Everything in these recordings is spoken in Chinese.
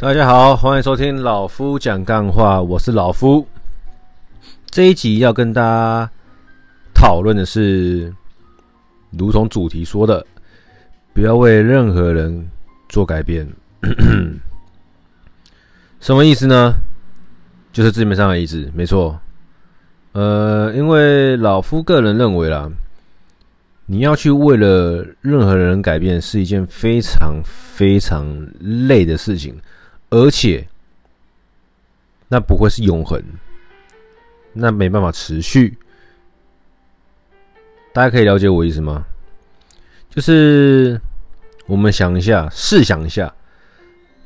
大家好，欢迎收听老夫讲干话，我是老夫。这一集要跟大家讨论的是，如同主题说的，不要为任何人做改变。什么意思呢？就是字面上的意思，没错。呃，因为老夫个人认为啦。你要去为了任何人改变，是一件非常非常累的事情，而且那不会是永恒，那没办法持续。大家可以了解我意思吗？就是我们想一下，试想一下，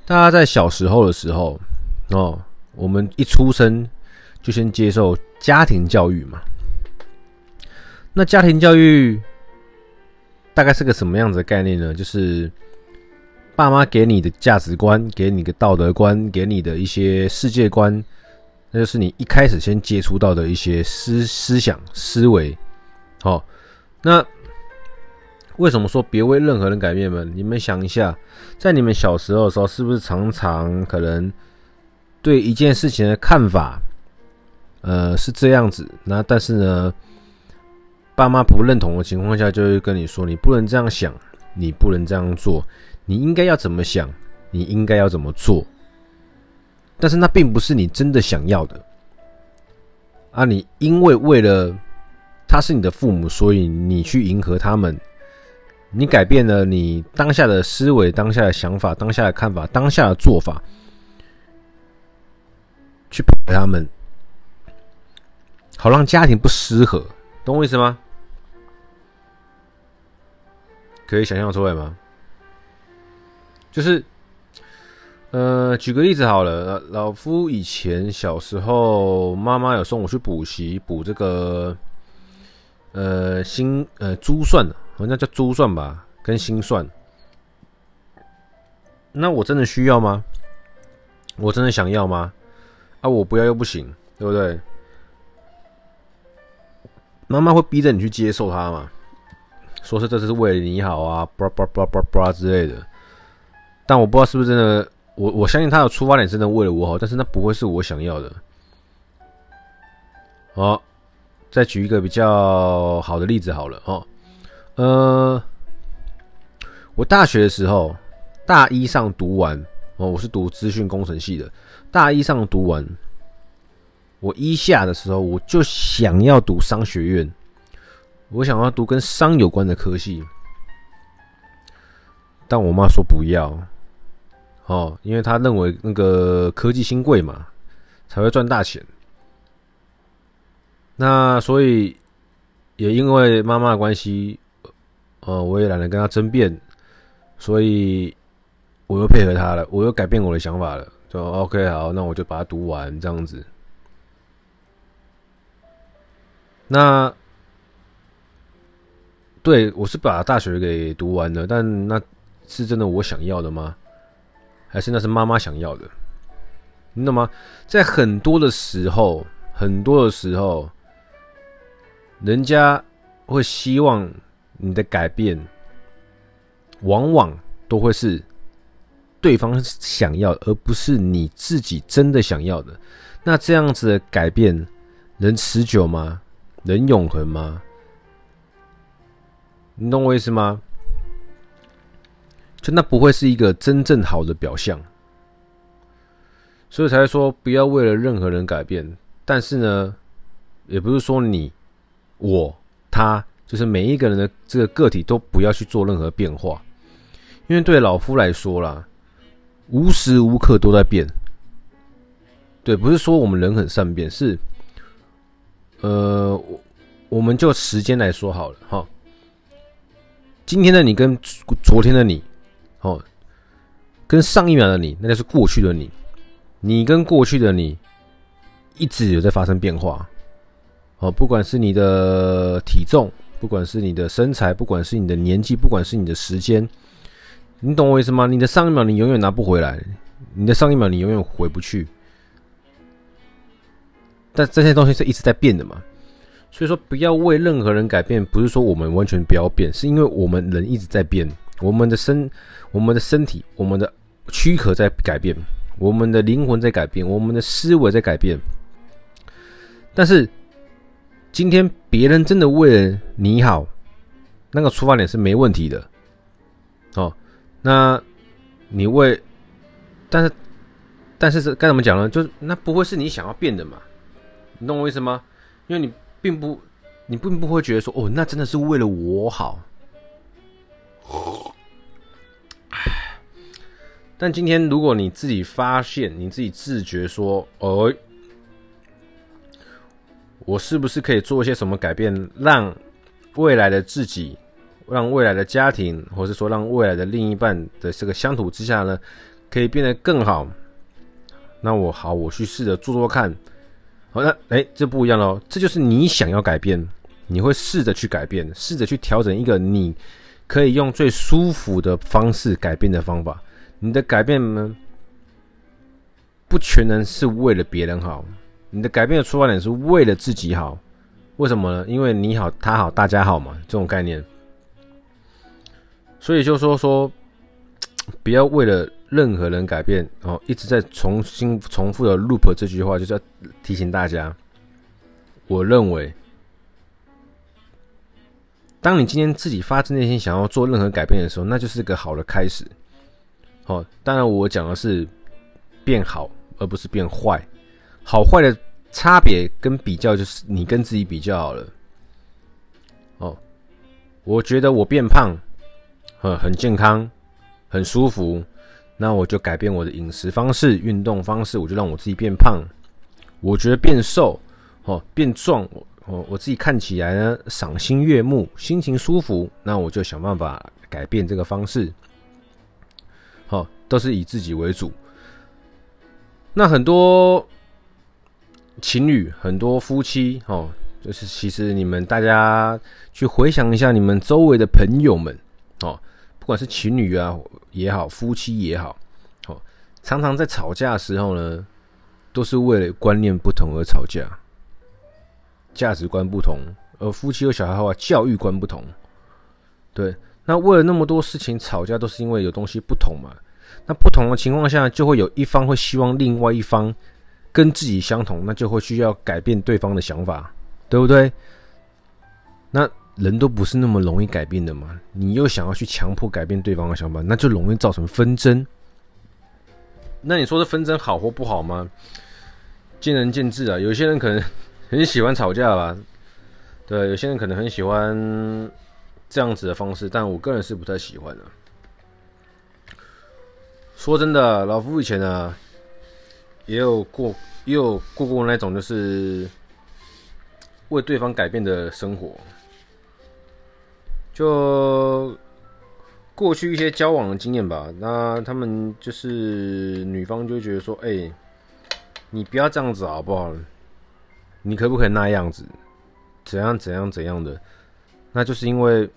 大家在小时候的时候，哦，我们一出生就先接受家庭教育嘛，那家庭教育。大概是个什么样子的概念呢？就是爸妈给你的价值观，给你的道德观，给你的一些世界观，那就是你一开始先接触到的一些思思想思维。好，那为什么说别为任何人改变呢？你们想一下，在你们小时候的时候，是不是常常可能对一件事情的看法，呃，是这样子？那但是呢？爸妈不认同的情况下，就会跟你说：“你不能这样想，你不能这样做，你应该要怎么想，你应该要怎么做。”但是那并不是你真的想要的啊！你因为为了他是你的父母，所以你去迎合他们，你改变了你当下的思维、当下的想法、当下的看法、当下的做法，去配合他们，好让家庭不失和。懂我意思吗？可以想象出来吗？就是，呃，举个例子好了，老夫以前小时候，妈妈有送我去补习，补这个，呃，心呃珠算，好像叫珠算吧，跟心算。那我真的需要吗？我真的想要吗？啊，我不要又不行，对不对？妈妈会逼着你去接受它吗？说是这是为了你好啊，叭叭叭叭叭之类的。但我不知道是不是真的，我我相信他的出发点真的为了我好，但是那不会是我想要的。好，再举一个比较好的例子好了哦。呃，我大学的时候，大一上读完哦，我是读资讯工程系的，大一上读完。我一下的时候，我就想要读商学院，我想要读跟商有关的科系，但我妈说不要，哦，因为她认为那个科技新贵嘛，才会赚大钱。那所以也因为妈妈的关系，呃，我也懒得跟她争辩，所以我又配合她了，我又改变我的想法了，就 OK，好，那我就把它读完，这样子。那对，我是把大学给读完了，但那是真的我想要的吗？还是那是妈妈想要的？你懂吗？在很多的时候，很多的时候，人家会希望你的改变，往往都会是对方想要，而不是你自己真的想要的。那这样子的改变能持久吗？能永恒吗？你懂我意思吗？就那不会是一个真正好的表象，所以才说不要为了任何人改变。但是呢，也不是说你、我、他，就是每一个人的这个个体都不要去做任何变化，因为对老夫来说啦，无时无刻都在变。对，不是说我们人很善变，是。呃，我我们就时间来说好了哈。今天的你跟昨天的你，哦，跟上一秒的你，那就是过去的你。你跟过去的你一直有在发生变化，哦，不管是你的体重，不管是你的身材，不管是你的年纪，不管是你的时间，你懂我意思吗？你的上一秒你永远拿不回来，你的上一秒你永远回不去。但这些东西是一直在变的嘛，所以说不要为任何人改变，不是说我们完全不要变，是因为我们人一直在变，我们的身、我们的身体、我们的躯壳在改变，我们的灵魂在改变，我们的思维在改变。但是今天别人真的为了你好，那个出发点是没问题的。哦，那你为，但是但是这该怎么讲呢？就是那不会是你想要变的嘛？你懂我意思吗？因为你并不，你并不会觉得说，哦，那真的是为了我好。但今天如果你自己发现，你自己自觉说，哦，我是不是可以做一些什么改变，让未来的自己，让未来的家庭，或是说让未来的另一半的这个相处之下呢，可以变得更好？那我好，我去试着做做看。好，那哎，这不一样喽，这就是你想要改变，你会试着去改变，试着去调整一个你可以用最舒服的方式改变的方法。你的改变呢，不全然是为了别人好，你的改变的出发点是为了自己好。为什么呢？因为你好，他好，大家好嘛，这种概念。所以就说说，不要为了任何人改变哦，一直在重新重复的 loop 这句话，就是要提醒大家。我认为，当你今天自己发自内心想要做任何改变的时候，那就是个好的开始。哦，当然我讲的是变好，而不是变坏。好坏的差别跟比较，就是你跟自己比较好了。哦，我觉得我变胖，呃，很健康，很舒服，那我就改变我的饮食方式、运动方式，我就让我自己变胖。我觉得变瘦，哦，变壮，我，我自己看起来呢赏心悦目，心情舒服，那我就想办法改变这个方式。好，都是以自己为主。那很多情侣、很多夫妻，哦，就是其实你们大家去回想一下，你们周围的朋友们，哦，不管是情侣啊也好，夫妻也好，哦，常常在吵架的时候呢，都是为了观念不同而吵架，价值观不同，而夫妻有小孩的话，教育观不同，对。那为了那么多事情吵架，都是因为有东西不同嘛？那不同的情况下，就会有一方会希望另外一方跟自己相同，那就会需要改变对方的想法，对不对？那人都不是那么容易改变的嘛，你又想要去强迫改变对方的想法，那就容易造成纷争。那你说这纷争好或不好吗？见仁见智啊。有些人可能很喜欢吵架吧，对，有些人可能很喜欢。这样子的方式，但我个人是不太喜欢的。说真的，老夫以前呢，也有过，也有过过那种就是为对方改变的生活。就过去一些交往的经验吧，那他们就是女方就觉得说：“哎，你不要这样子好不好？你可不可以那样子？怎样怎样怎样的？”那就是因为。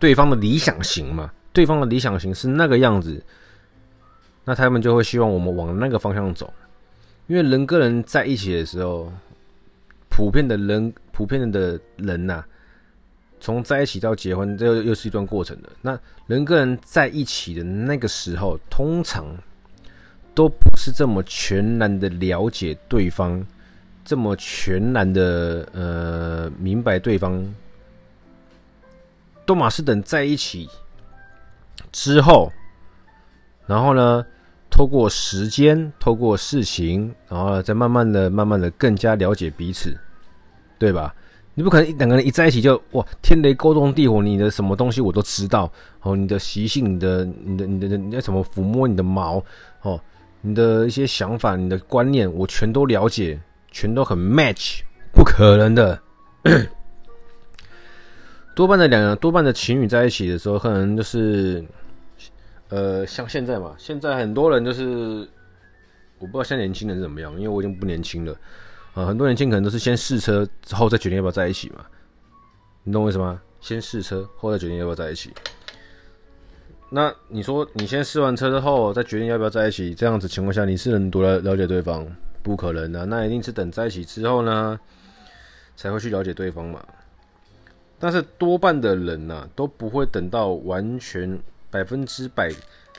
对方的理想型嘛，对方的理想型是那个样子，那他们就会希望我们往那个方向走，因为人跟人在一起的时候，普遍的人，普遍的人呐、从在一起到结婚，这又又是一段过程的。那人跟人在一起的那个时候，通常都不是这么全然的了解对方，这么全然的呃明白对方。多玛是等在一起之后，然后呢，透过时间，透过事情，然后再慢慢的、慢慢的更加了解彼此，对吧？你不可能两个人一在一起就哇，天雷勾动地火，你的什么东西我都知道哦，你的习性、你的、你的、你的、你要怎么抚摸你的毛哦，你的一些想法、你的观念，我全都了解，全都很 match，不可能的。多半的两个多半的情侣在一起的时候，可能就是，呃，像现在嘛，现在很多人就是，我不知道现在年轻人是怎么样，因为我已经不年轻了，啊，很多年轻可能都是先试车之后再决定要不要在一起嘛，你懂我意思吗？先试车后再决定要不要在一起。那你说你先试完车之后再决定要不要在一起，这样子情况下你是能多了了解对方？不可能的，那一定是等在一起之后呢，才会去了解对方嘛。但是多半的人呐、啊，都不会等到完全百分之百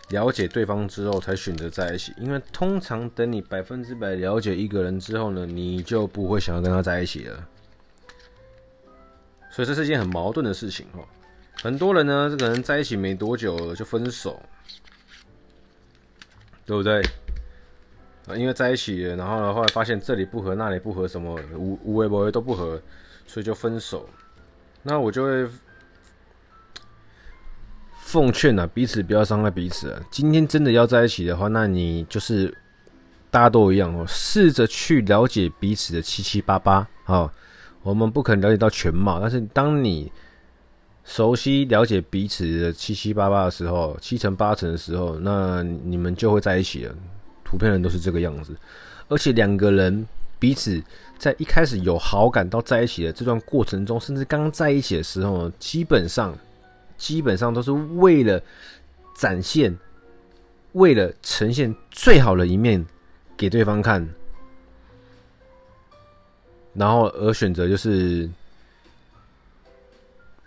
了解对方之后才选择在一起，因为通常等你百分之百了解一个人之后呢，你就不会想要跟他在一起了。所以这是一件很矛盾的事情哦。很多人呢，这个人在一起没多久就分手，对不对？啊，因为在一起，然后呢，后来发现这里不合，那里不合，什么无无微不为都不合，所以就分手。那我就会。奉劝啊，彼此不要伤害彼此啊。今天真的要在一起的话，那你就是大家都一样哦，试着去了解彼此的七七八八啊。我们不可能了解到全貌，但是当你熟悉了解彼此的七七八八的时候，七成八成的时候，那你们就会在一起了。图片人都是这个样子，而且两个人彼此在一开始有好感到在一起的这段过程中，甚至刚在一起的时候，基本上。基本上都是为了展现，为了呈现最好的一面给对方看，然后而选择就是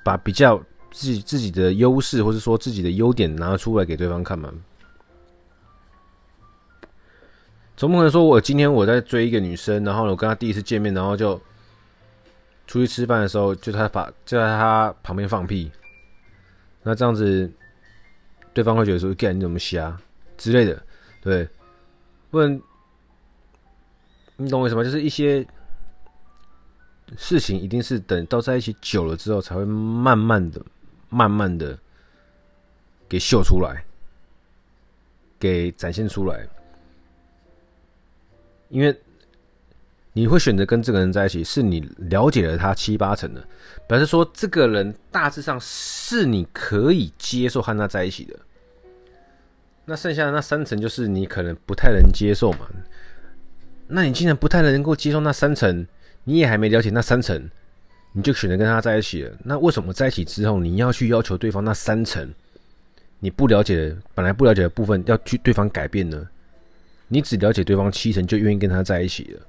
把比较自己自己的优势，或者说自己的优点拿出来给对方看嘛。总不可能说我今天我在追一个女生，然后我跟她第一次见面，然后就出去吃饭的时候，就她把就在她旁边放屁。那这样子，对方会觉得说：“干你怎么瞎之类的，对，不然你懂我意思吗？就是一些事情，一定是等到在一起久了之后，才会慢慢的、慢慢的给秀出来，给展现出来，因为。”你会选择跟这个人在一起，是你了解了他七八成的，表示说这个人大致上是你可以接受和他在一起的。那剩下的那三成，就是你可能不太能接受嘛。那你既然不太能够接受那三成，你也还没了解那三成，你就选择跟他在一起了。那为什么在一起之后，你要去要求对方那三成你不了解、本来不了解的部分，要去对方改变呢？你只了解对方七成，就愿意跟他在一起了。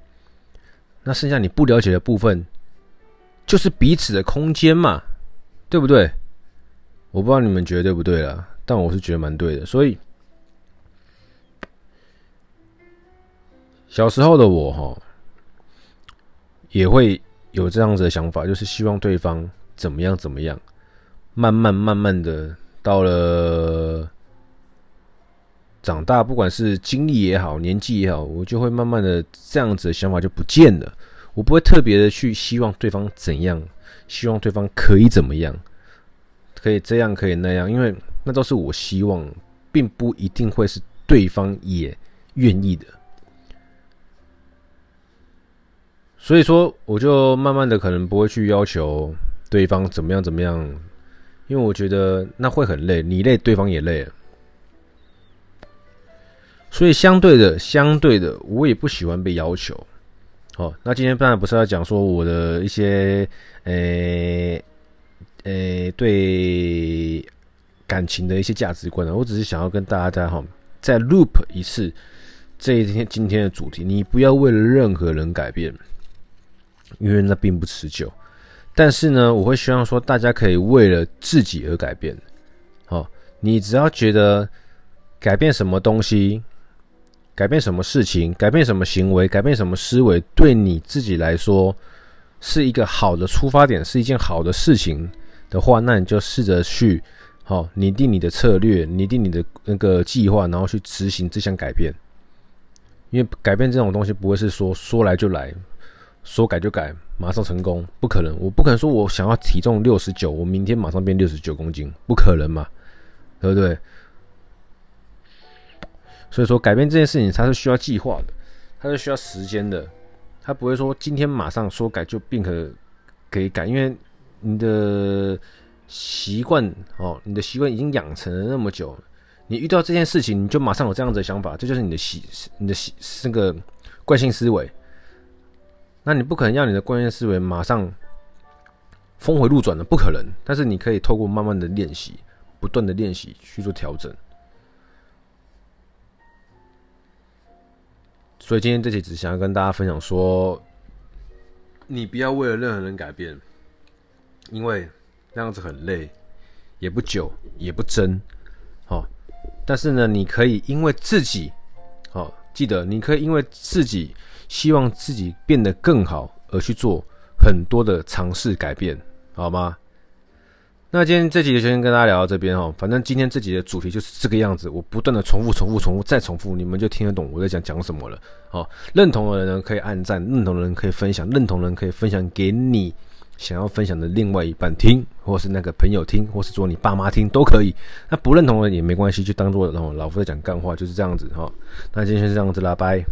那剩下你不了解的部分，就是彼此的空间嘛，对不对？我不知道你们觉得对不对啦，但我是觉得蛮对的。所以小时候的我哈，也会有这样子的想法，就是希望对方怎么样怎么样，慢慢慢慢的到了。长大，不管是经历也好，年纪也好，我就会慢慢的这样子的想法就不见了。我不会特别的去希望对方怎样，希望对方可以怎么样，可以这样，可以那样，因为那都是我希望，并不一定会是对方也愿意的。所以说，我就慢慢的可能不会去要求对方怎么样怎么样，因为我觉得那会很累，你累，对方也累了。所以相对的，相对的，我也不喜欢被要求。好，那今天当然不是要讲说我的一些，诶、欸、诶、对感情的一些价值观啊，我只是想要跟大家哈，再 loop 一次这一天今天的主题，你不要为了任何人改变，因为那并不持久。但是呢，我会希望说大家可以为了自己而改变。好，你只要觉得改变什么东西。改变什么事情，改变什么行为，改变什么思维，对你自己来说是一个好的出发点，是一件好的事情的话，那你就试着去好拟定你的策略，拟定你的那个计划，然后去执行这项改变。因为改变这种东西不会是说说来就来，说改就改，马上成功，不可能。我不可能说我想要体重六十九，我明天马上变六十九公斤，不可能嘛，对不对？所以说，改变这件事情它是需要计划的，它是需要时间的，它不会说今天马上说改就便可可以改，因为你的习惯哦，你的习惯已经养成了那么久，你遇到这件事情你就马上有这样子的想法，这就是你的习你的习那个惯性思维。那你不可能让你的惯性思维马上峰回路转的，不可能。但是你可以透过慢慢的练习，不断的练习去做调整。所以今天这期只想要跟大家分享说，你不要为了任何人改变，因为那样子很累，也不久，也不真。好，但是呢，你可以因为自己，好，记得你可以因为自己希望自己变得更好而去做很多的尝试改变，好吗？那今天这集就先跟大家聊到这边哦，反正今天这集的主题就是这个样子，我不断的重复、重复、重复再重复，你们就听得懂我在讲讲什么了。好，认同的人呢可以按赞，认同的人可以分享，认同的人可以分享给你想要分享的另外一半听，或是那个朋友听，或是说你爸妈听都可以。那不认同的也没关系，就当做老夫在讲干话，就是这样子哈。那今天先这样子啦，拜。